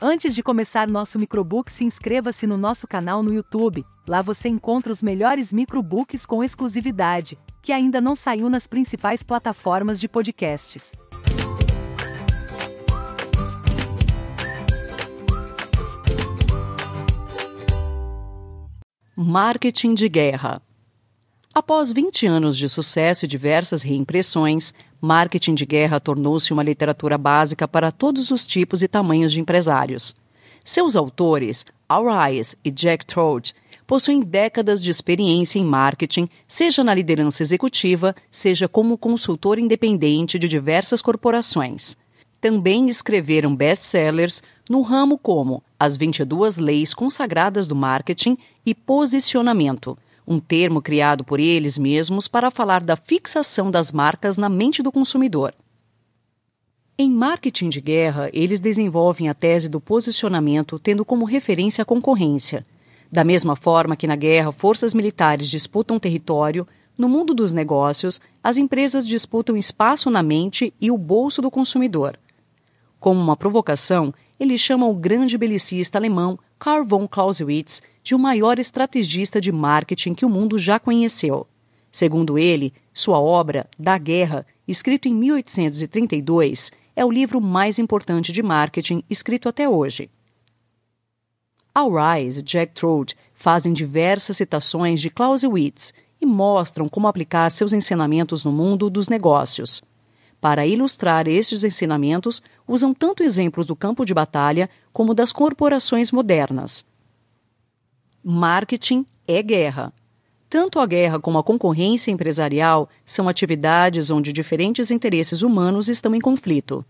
Antes de começar nosso microbook, se inscreva-se no nosso canal no YouTube. Lá você encontra os melhores microbooks com exclusividade, que ainda não saiu nas principais plataformas de podcasts. Marketing de guerra. Após 20 anos de sucesso e diversas reimpressões, marketing de guerra tornou-se uma literatura básica para todos os tipos e tamanhos de empresários. Seus autores, Al Ries e Jack Trout, possuem décadas de experiência em marketing, seja na liderança executiva, seja como consultor independente de diversas corporações. Também escreveram best-sellers no ramo como As 22 Leis Consagradas do Marketing e Posicionamento – um termo criado por eles mesmos para falar da fixação das marcas na mente do consumidor. Em marketing de guerra, eles desenvolvem a tese do posicionamento tendo como referência a concorrência. Da mesma forma que na guerra forças militares disputam território, no mundo dos negócios, as empresas disputam espaço na mente e o bolso do consumidor. Como uma provocação, ele chama o grande belicista alemão Karl von Clausewitz de o maior estrategista de marketing que o mundo já conheceu. Segundo ele, sua obra, Da Guerra, escrito em 1832, é o livro mais importante de marketing escrito até hoje. Al Ries e Jack Trout fazem diversas citações de Clausewitz e mostram como aplicar seus ensinamentos no mundo dos negócios. Para ilustrar estes ensinamentos, usam tanto exemplos do campo de batalha como das corporações modernas. Marketing é guerra. Tanto a guerra como a concorrência empresarial são atividades onde diferentes interesses humanos estão em conflito.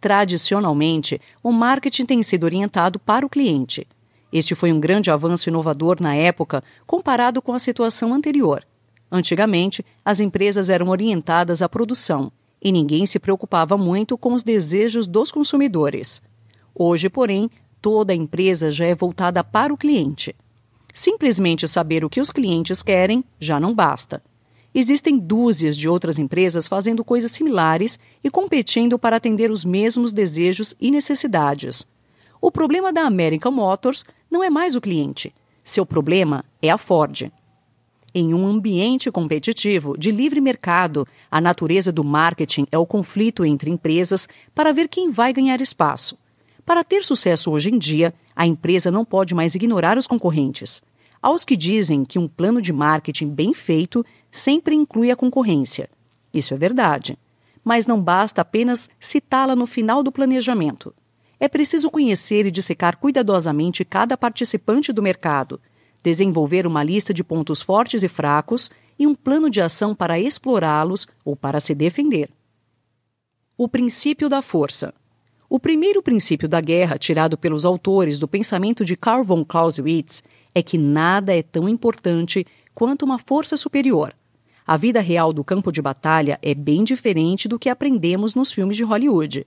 Tradicionalmente, o marketing tem sido orientado para o cliente. Este foi um grande avanço inovador na época comparado com a situação anterior. Antigamente, as empresas eram orientadas à produção e ninguém se preocupava muito com os desejos dos consumidores. Hoje, porém, toda a empresa já é voltada para o cliente. Simplesmente saber o que os clientes querem já não basta. Existem dúzias de outras empresas fazendo coisas similares e competindo para atender os mesmos desejos e necessidades. O problema da American Motors não é mais o cliente. Seu problema é a Ford. Em um ambiente competitivo de livre mercado, a natureza do marketing é o conflito entre empresas para ver quem vai ganhar espaço. Para ter sucesso hoje em dia, a empresa não pode mais ignorar os concorrentes. Aos que dizem que um plano de marketing bem feito sempre inclui a concorrência. Isso é verdade. Mas não basta apenas citá-la no final do planejamento. É preciso conhecer e dissecar cuidadosamente cada participante do mercado, desenvolver uma lista de pontos fortes e fracos e um plano de ação para explorá-los ou para se defender. O princípio da força. O primeiro princípio da guerra, tirado pelos autores do pensamento de Karl von Clausewitz, é que nada é tão importante quanto uma força superior. A vida real do campo de batalha é bem diferente do que aprendemos nos filmes de Hollywood.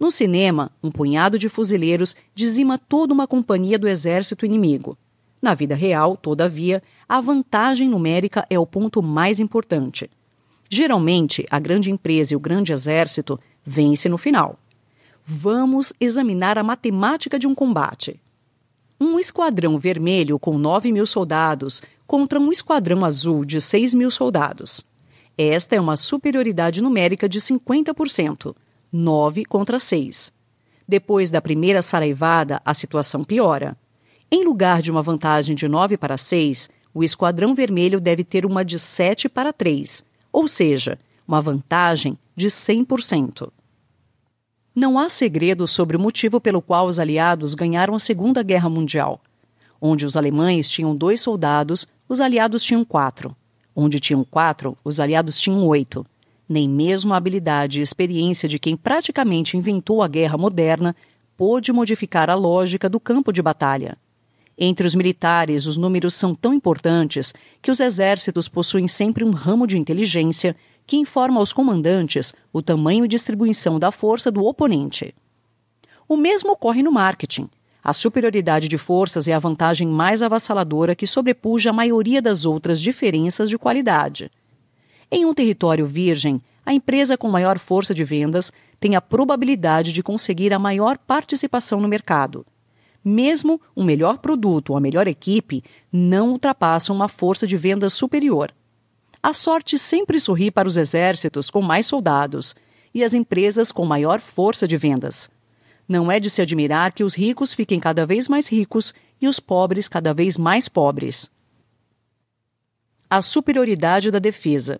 No cinema, um punhado de fuzileiros dizima toda uma companhia do exército inimigo. Na vida real, todavia, a vantagem numérica é o ponto mais importante. Geralmente, a grande empresa e o grande exército vence no final. Vamos examinar a matemática de um combate. Um esquadrão vermelho com 9 mil soldados contra um esquadrão azul de 6 mil soldados. Esta é uma superioridade numérica de 50%, 9 contra 6. Depois da primeira saraivada, a situação piora. Em lugar de uma vantagem de 9 para 6, o esquadrão vermelho deve ter uma de 7 para 3, ou seja, uma vantagem de 100%. Não há segredo sobre o motivo pelo qual os aliados ganharam a Segunda Guerra Mundial. Onde os alemães tinham dois soldados, os aliados tinham quatro. Onde tinham quatro, os aliados tinham oito. Nem mesmo a habilidade e experiência de quem praticamente inventou a guerra moderna pôde modificar a lógica do campo de batalha. Entre os militares, os números são tão importantes que os exércitos possuem sempre um ramo de inteligência que informa aos comandantes o tamanho e distribuição da força do oponente. O mesmo ocorre no marketing. A superioridade de forças é a vantagem mais avassaladora que sobrepuja a maioria das outras diferenças de qualidade. Em um território virgem, a empresa com maior força de vendas tem a probabilidade de conseguir a maior participação no mercado. Mesmo um melhor produto ou a melhor equipe não ultrapassam uma força de vendas superior. A sorte sempre sorri para os exércitos com mais soldados e as empresas com maior força de vendas. Não é de se admirar que os ricos fiquem cada vez mais ricos e os pobres cada vez mais pobres. A superioridade da defesa.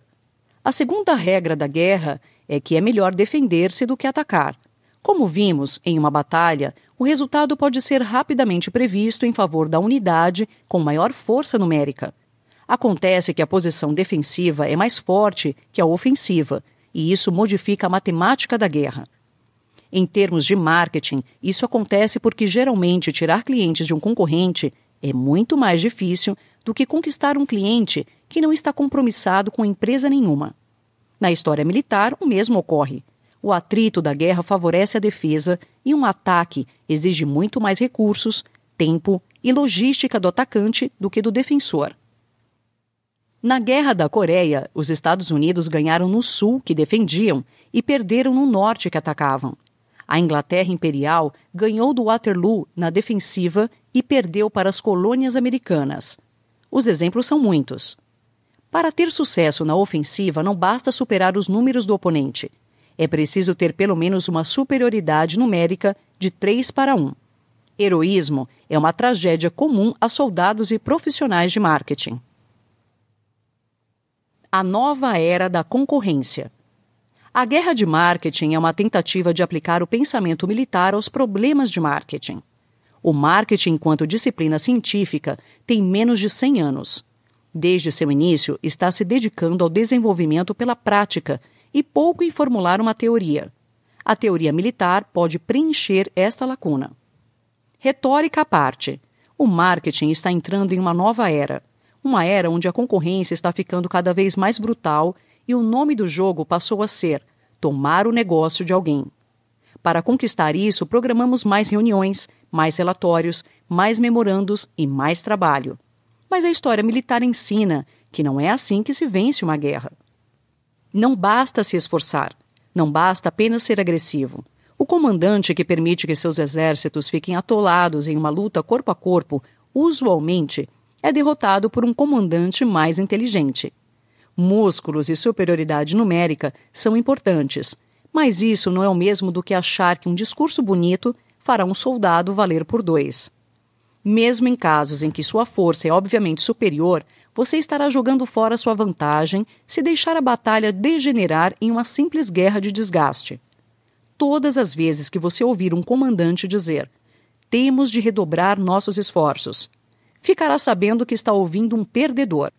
A segunda regra da guerra é que é melhor defender-se do que atacar. Como vimos em uma batalha, o resultado pode ser rapidamente previsto em favor da unidade com maior força numérica. Acontece que a posição defensiva é mais forte que a ofensiva, e isso modifica a matemática da guerra. Em termos de marketing, isso acontece porque geralmente tirar clientes de um concorrente é muito mais difícil do que conquistar um cliente que não está compromissado com empresa nenhuma. Na história militar, o mesmo ocorre. O atrito da guerra favorece a defesa e um ataque exige muito mais recursos, tempo e logística do atacante do que do defensor. Na Guerra da Coreia, os Estados Unidos ganharam no sul, que defendiam, e perderam no norte, que atacavam. A Inglaterra Imperial ganhou do Waterloo na defensiva e perdeu para as colônias americanas. Os exemplos são muitos. Para ter sucesso na ofensiva, não basta superar os números do oponente. É preciso ter pelo menos uma superioridade numérica de 3 para 1. Heroísmo é uma tragédia comum a soldados e profissionais de marketing. A nova era da concorrência. A guerra de marketing é uma tentativa de aplicar o pensamento militar aos problemas de marketing. O marketing, enquanto disciplina científica, tem menos de 100 anos desde seu início, está se dedicando ao desenvolvimento pela prática e pouco em formular uma teoria. A teoria militar pode preencher esta lacuna. Retórica à parte, o marketing está entrando em uma nova era. Uma era onde a concorrência está ficando cada vez mais brutal e o nome do jogo passou a ser tomar o negócio de alguém. Para conquistar isso, programamos mais reuniões, mais relatórios, mais memorandos e mais trabalho. Mas a história militar ensina que não é assim que se vence uma guerra. Não basta se esforçar, não basta apenas ser agressivo. O comandante que permite que seus exércitos fiquem atolados em uma luta corpo a corpo, usualmente, é derrotado por um comandante mais inteligente. Músculos e superioridade numérica são importantes, mas isso não é o mesmo do que achar que um discurso bonito fará um soldado valer por dois. Mesmo em casos em que sua força é obviamente superior, você estará jogando fora sua vantagem se deixar a batalha degenerar em uma simples guerra de desgaste. Todas as vezes que você ouvir um comandante dizer: Temos de redobrar nossos esforços, ficará sabendo que está ouvindo um perdedor.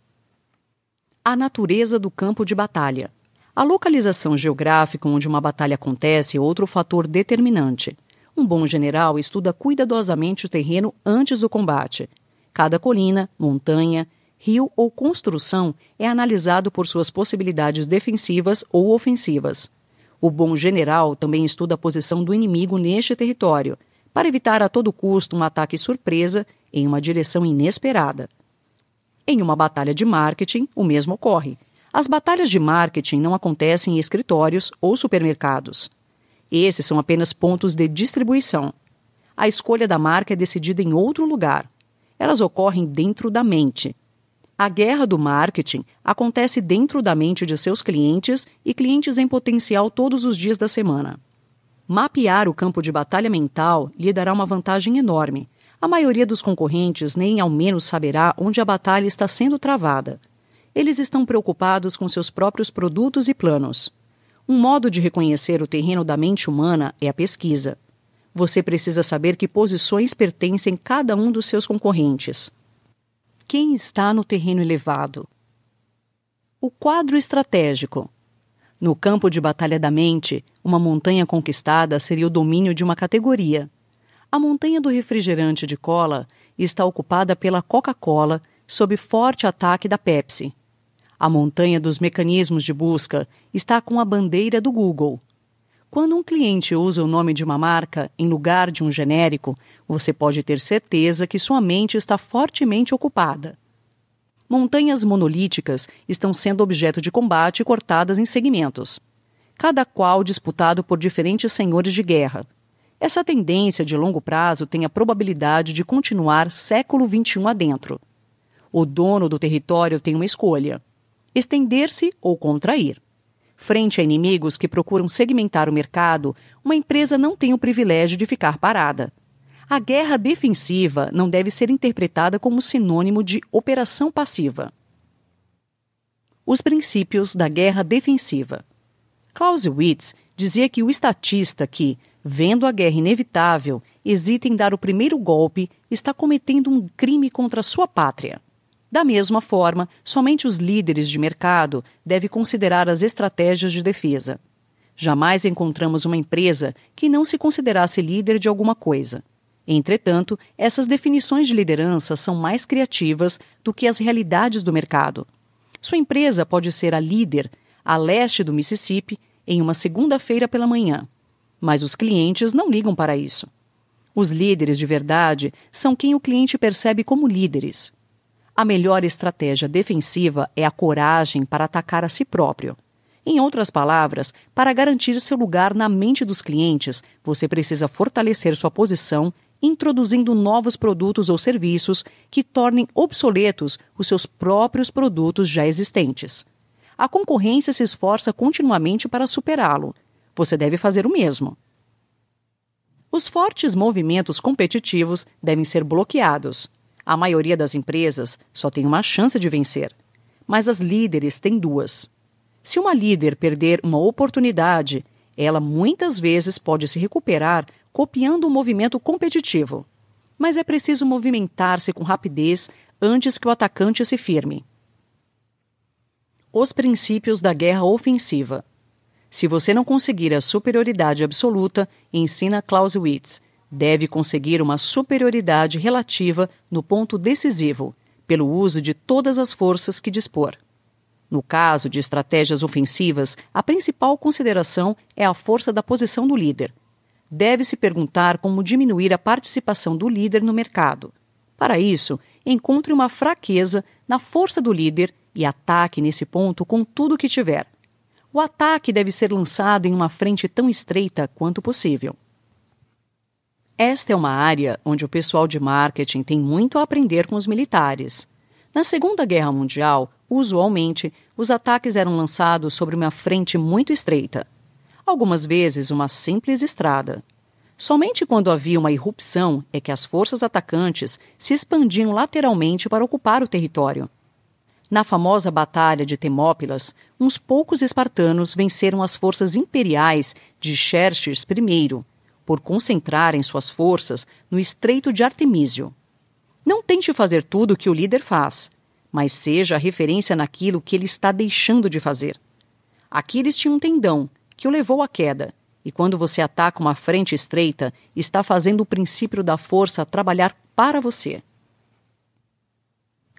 A natureza do campo de batalha. A localização geográfica onde uma batalha acontece é outro fator determinante. Um bom general estuda cuidadosamente o terreno antes do combate. Cada colina, montanha, rio ou construção é analisado por suas possibilidades defensivas ou ofensivas. O bom general também estuda a posição do inimigo neste território, para evitar a todo custo um ataque surpresa em uma direção inesperada. Em uma batalha de marketing, o mesmo ocorre. As batalhas de marketing não acontecem em escritórios ou supermercados. Esses são apenas pontos de distribuição. A escolha da marca é decidida em outro lugar. Elas ocorrem dentro da mente. A guerra do marketing acontece dentro da mente de seus clientes e clientes em potencial todos os dias da semana. Mapear o campo de batalha mental lhe dará uma vantagem enorme. A maioria dos concorrentes nem ao menos saberá onde a batalha está sendo travada. Eles estão preocupados com seus próprios produtos e planos. Um modo de reconhecer o terreno da mente humana é a pesquisa. Você precisa saber que posições pertencem cada um dos seus concorrentes. Quem está no terreno elevado? O quadro estratégico. No campo de batalha da mente, uma montanha conquistada seria o domínio de uma categoria. A montanha do refrigerante de cola está ocupada pela Coca-Cola sob forte ataque da Pepsi. A montanha dos mecanismos de busca está com a bandeira do Google. Quando um cliente usa o nome de uma marca em lugar de um genérico, você pode ter certeza que sua mente está fortemente ocupada. Montanhas monolíticas estão sendo objeto de combate e cortadas em segmentos. cada qual disputado por diferentes senhores de guerra. Essa tendência de longo prazo tem a probabilidade de continuar século XXI adentro. O dono do território tem uma escolha: estender-se ou contrair. Frente a inimigos que procuram segmentar o mercado, uma empresa não tem o privilégio de ficar parada. A guerra defensiva não deve ser interpretada como sinônimo de operação passiva. Os princípios da guerra defensiva. Clausewitz dizia que o estatista que, vendo a guerra inevitável, hesita em dar o primeiro golpe, está cometendo um crime contra sua pátria. Da mesma forma, somente os líderes de mercado devem considerar as estratégias de defesa. Jamais encontramos uma empresa que não se considerasse líder de alguma coisa. Entretanto, essas definições de liderança são mais criativas do que as realidades do mercado. Sua empresa pode ser a líder a leste do Mississippi em uma segunda-feira pela manhã mas os clientes não ligam para isso. Os líderes de verdade são quem o cliente percebe como líderes. A melhor estratégia defensiva é a coragem para atacar a si próprio. Em outras palavras, para garantir seu lugar na mente dos clientes, você precisa fortalecer sua posição introduzindo novos produtos ou serviços que tornem obsoletos os seus próprios produtos já existentes. A concorrência se esforça continuamente para superá-lo, você deve fazer o mesmo. Os fortes movimentos competitivos devem ser bloqueados. A maioria das empresas só tem uma chance de vencer, mas as líderes têm duas. Se uma líder perder uma oportunidade, ela muitas vezes pode se recuperar copiando o um movimento competitivo. Mas é preciso movimentar-se com rapidez antes que o atacante se firme. Os princípios da guerra ofensiva. Se você não conseguir a superioridade absoluta, ensina Clausewitz, deve conseguir uma superioridade relativa no ponto decisivo, pelo uso de todas as forças que dispor. No caso de estratégias ofensivas, a principal consideração é a força da posição do líder. Deve-se perguntar como diminuir a participação do líder no mercado. Para isso, encontre uma fraqueza na força do líder e ataque nesse ponto com tudo o que tiver. O ataque deve ser lançado em uma frente tão estreita quanto possível. Esta é uma área onde o pessoal de marketing tem muito a aprender com os militares. Na Segunda Guerra Mundial, usualmente, os ataques eram lançados sobre uma frente muito estreita, algumas vezes uma simples estrada. Somente quando havia uma irrupção é que as forças atacantes se expandiam lateralmente para ocupar o território. Na famosa Batalha de Temópilas, uns poucos espartanos venceram as forças imperiais de Xerxes I, por concentrarem suas forças no Estreito de Artemísio. Não tente fazer tudo o que o líder faz, mas seja a referência naquilo que ele está deixando de fazer. Aquiles tinha um tendão que o levou à queda, e quando você ataca uma frente estreita, está fazendo o princípio da força trabalhar para você.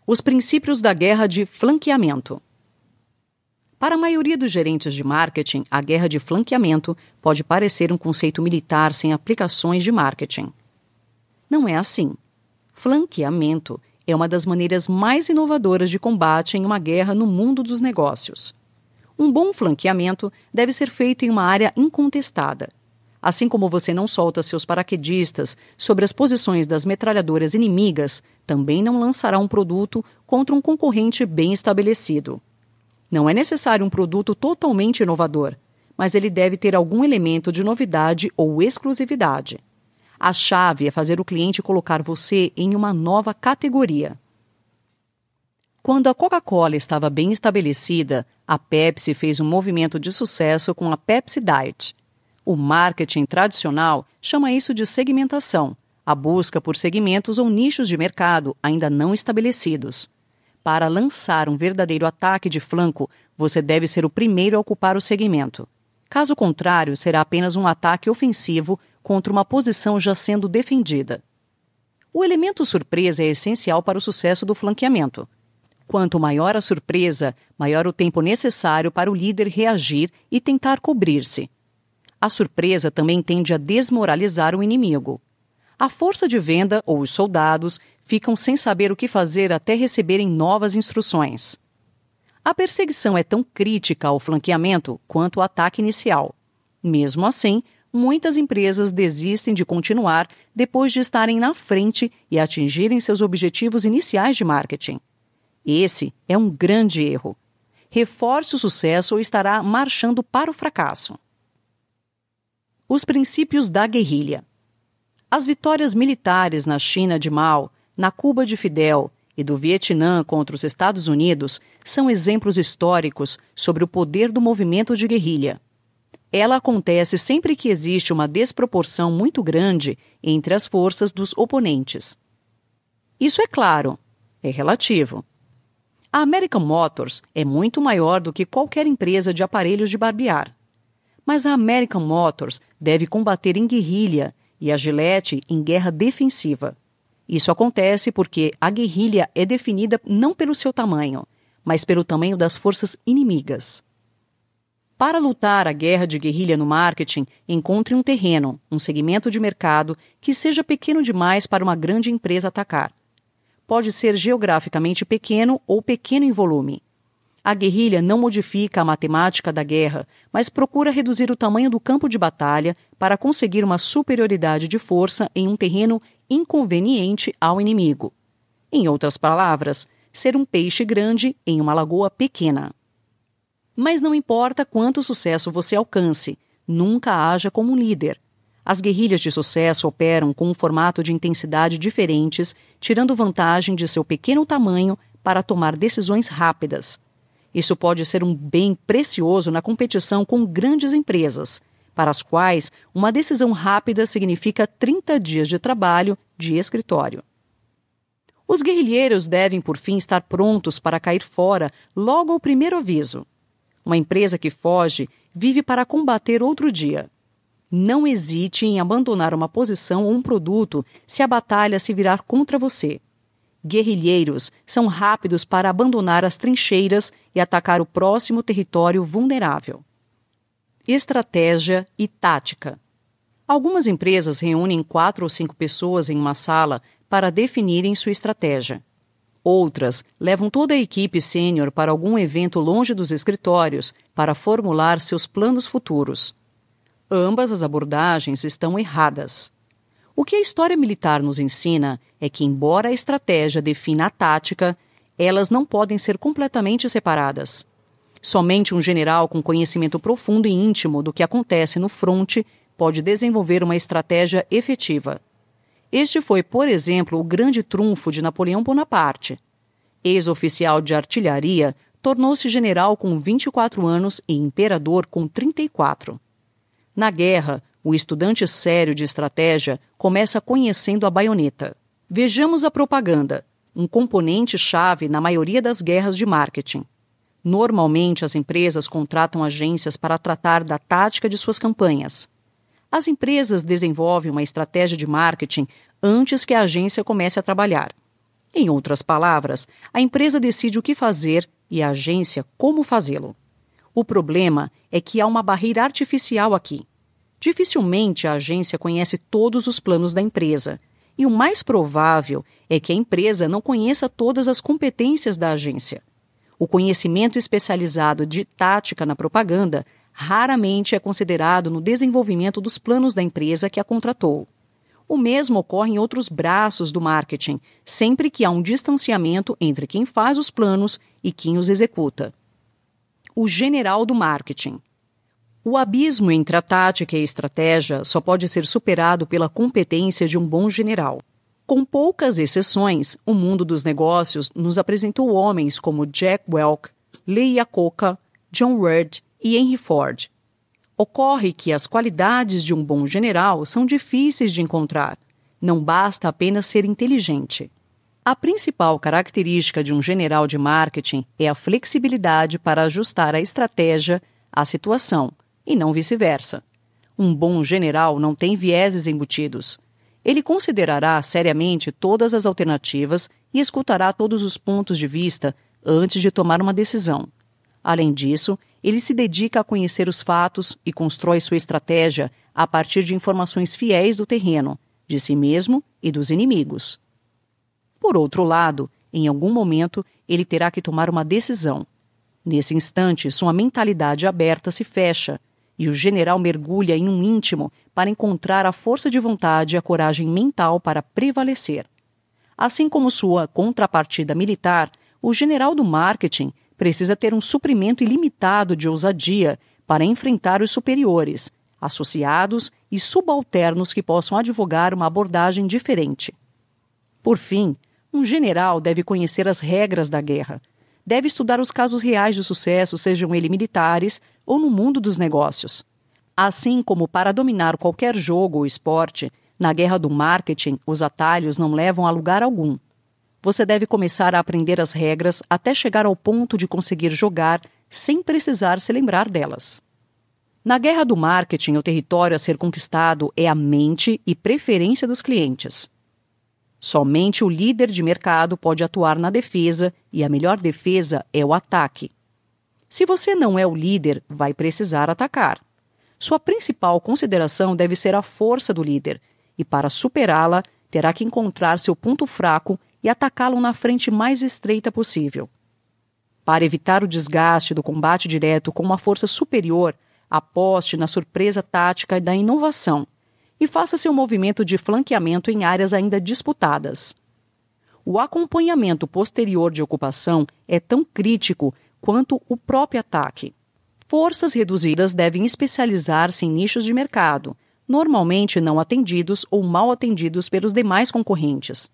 Os princípios da guerra de flanqueamento. Para a maioria dos gerentes de marketing, a guerra de flanqueamento pode parecer um conceito militar sem aplicações de marketing. Não é assim. Flanqueamento é uma das maneiras mais inovadoras de combate em uma guerra no mundo dos negócios. Um bom flanqueamento deve ser feito em uma área incontestada, Assim como você não solta seus paraquedistas sobre as posições das metralhadoras inimigas, também não lançará um produto contra um concorrente bem estabelecido. Não é necessário um produto totalmente inovador, mas ele deve ter algum elemento de novidade ou exclusividade. A chave é fazer o cliente colocar você em uma nova categoria. Quando a Coca-Cola estava bem estabelecida, a Pepsi fez um movimento de sucesso com a Pepsi Diet o marketing tradicional chama isso de segmentação, a busca por segmentos ou nichos de mercado ainda não estabelecidos. Para lançar um verdadeiro ataque de flanco, você deve ser o primeiro a ocupar o segmento. Caso contrário, será apenas um ataque ofensivo contra uma posição já sendo defendida. O elemento surpresa é essencial para o sucesso do flanqueamento. Quanto maior a surpresa, maior o tempo necessário para o líder reagir e tentar cobrir-se. A surpresa também tende a desmoralizar o inimigo. A força de venda ou os soldados ficam sem saber o que fazer até receberem novas instruções. A perseguição é tão crítica ao flanqueamento quanto o ataque inicial. Mesmo assim, muitas empresas desistem de continuar depois de estarem na frente e atingirem seus objetivos iniciais de marketing. Esse é um grande erro. Reforce o sucesso ou estará marchando para o fracasso. Os princípios da guerrilha. As vitórias militares na China de Mao, na Cuba de Fidel e do Vietnã contra os Estados Unidos são exemplos históricos sobre o poder do movimento de guerrilha. Ela acontece sempre que existe uma desproporção muito grande entre as forças dos oponentes. Isso é claro, é relativo. A American Motors é muito maior do que qualquer empresa de aparelhos de barbear. Mas a American Motors deve combater em guerrilha e a Gillette em guerra defensiva. Isso acontece porque a guerrilha é definida não pelo seu tamanho, mas pelo tamanho das forças inimigas. Para lutar a guerra de guerrilha no marketing, encontre um terreno, um segmento de mercado que seja pequeno demais para uma grande empresa atacar. Pode ser geograficamente pequeno ou pequeno em volume. A guerrilha não modifica a matemática da guerra, mas procura reduzir o tamanho do campo de batalha para conseguir uma superioridade de força em um terreno inconveniente ao inimigo. Em outras palavras, ser um peixe grande em uma lagoa pequena. Mas não importa quanto sucesso você alcance, nunca haja como um líder. As guerrilhas de sucesso operam com um formato de intensidade diferentes, tirando vantagem de seu pequeno tamanho para tomar decisões rápidas. Isso pode ser um bem precioso na competição com grandes empresas, para as quais uma decisão rápida significa 30 dias de trabalho de escritório. Os guerrilheiros devem, por fim, estar prontos para cair fora logo ao primeiro aviso. Uma empresa que foge vive para combater outro dia. Não hesite em abandonar uma posição ou um produto se a batalha se virar contra você guerrilheiros são rápidos para abandonar as trincheiras e atacar o próximo território vulnerável. Estratégia e tática. Algumas empresas reúnem quatro ou cinco pessoas em uma sala para definirem sua estratégia. Outras levam toda a equipe sênior para algum evento longe dos escritórios para formular seus planos futuros. Ambas as abordagens estão erradas. O que a história militar nos ensina é que, embora a estratégia defina a tática, elas não podem ser completamente separadas. Somente um general com conhecimento profundo e íntimo do que acontece no fronte pode desenvolver uma estratégia efetiva. Este foi, por exemplo, o grande trunfo de Napoleão Bonaparte. Ex-oficial de artilharia, tornou-se general com 24 anos e imperador com 34. Na guerra, o estudante sério de estratégia começa conhecendo a baioneta. Vejamos a propaganda, um componente-chave na maioria das guerras de marketing. Normalmente, as empresas contratam agências para tratar da tática de suas campanhas. As empresas desenvolvem uma estratégia de marketing antes que a agência comece a trabalhar. Em outras palavras, a empresa decide o que fazer e a agência como fazê-lo. O problema é que há uma barreira artificial aqui. Dificilmente a agência conhece todos os planos da empresa, e o mais provável é que a empresa não conheça todas as competências da agência. O conhecimento especializado de tática na propaganda raramente é considerado no desenvolvimento dos planos da empresa que a contratou. O mesmo ocorre em outros braços do marketing, sempre que há um distanciamento entre quem faz os planos e quem os executa. O general do marketing. O abismo entre a tática e a estratégia só pode ser superado pela competência de um bom general. Com poucas exceções, o mundo dos negócios nos apresentou homens como Jack Welch, Lee Iacocca, John Ward e Henry Ford. Ocorre que as qualidades de um bom general são difíceis de encontrar. Não basta apenas ser inteligente. A principal característica de um general de marketing é a flexibilidade para ajustar a estratégia à situação e não vice-versa. Um bom general não tem vieses embutidos. Ele considerará seriamente todas as alternativas e escutará todos os pontos de vista antes de tomar uma decisão. Além disso, ele se dedica a conhecer os fatos e constrói sua estratégia a partir de informações fiéis do terreno, de si mesmo e dos inimigos. Por outro lado, em algum momento, ele terá que tomar uma decisão. Nesse instante, sua mentalidade aberta se fecha e o general mergulha em um íntimo para encontrar a força de vontade e a coragem mental para prevalecer. Assim como sua contrapartida militar, o general do marketing precisa ter um suprimento ilimitado de ousadia para enfrentar os superiores, associados e subalternos que possam advogar uma abordagem diferente. Por fim, um general deve conhecer as regras da guerra. Deve estudar os casos reais de sucesso, sejam eles militares ou no mundo dos negócios. Assim como para dominar qualquer jogo ou esporte, na guerra do marketing, os atalhos não levam a lugar algum. Você deve começar a aprender as regras até chegar ao ponto de conseguir jogar sem precisar se lembrar delas. Na guerra do marketing, o território a ser conquistado é a mente e preferência dos clientes. Somente o líder de mercado pode atuar na defesa e a melhor defesa é o ataque. Se você não é o líder, vai precisar atacar. Sua principal consideração deve ser a força do líder, e para superá-la, terá que encontrar seu ponto fraco e atacá-lo na frente mais estreita possível. Para evitar o desgaste do combate direto com uma força superior, aposte na surpresa tática da inovação e faça seu movimento de flanqueamento em áreas ainda disputadas. O acompanhamento posterior de ocupação é tão crítico quanto o próprio ataque. Forças reduzidas devem especializar-se em nichos de mercado, normalmente não atendidos ou mal atendidos pelos demais concorrentes.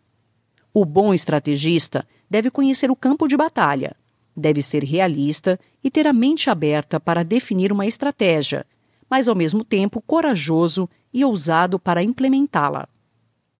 O bom estrategista deve conhecer o campo de batalha, deve ser realista e ter a mente aberta para definir uma estratégia, mas ao mesmo tempo corajoso e ousado para implementá-la.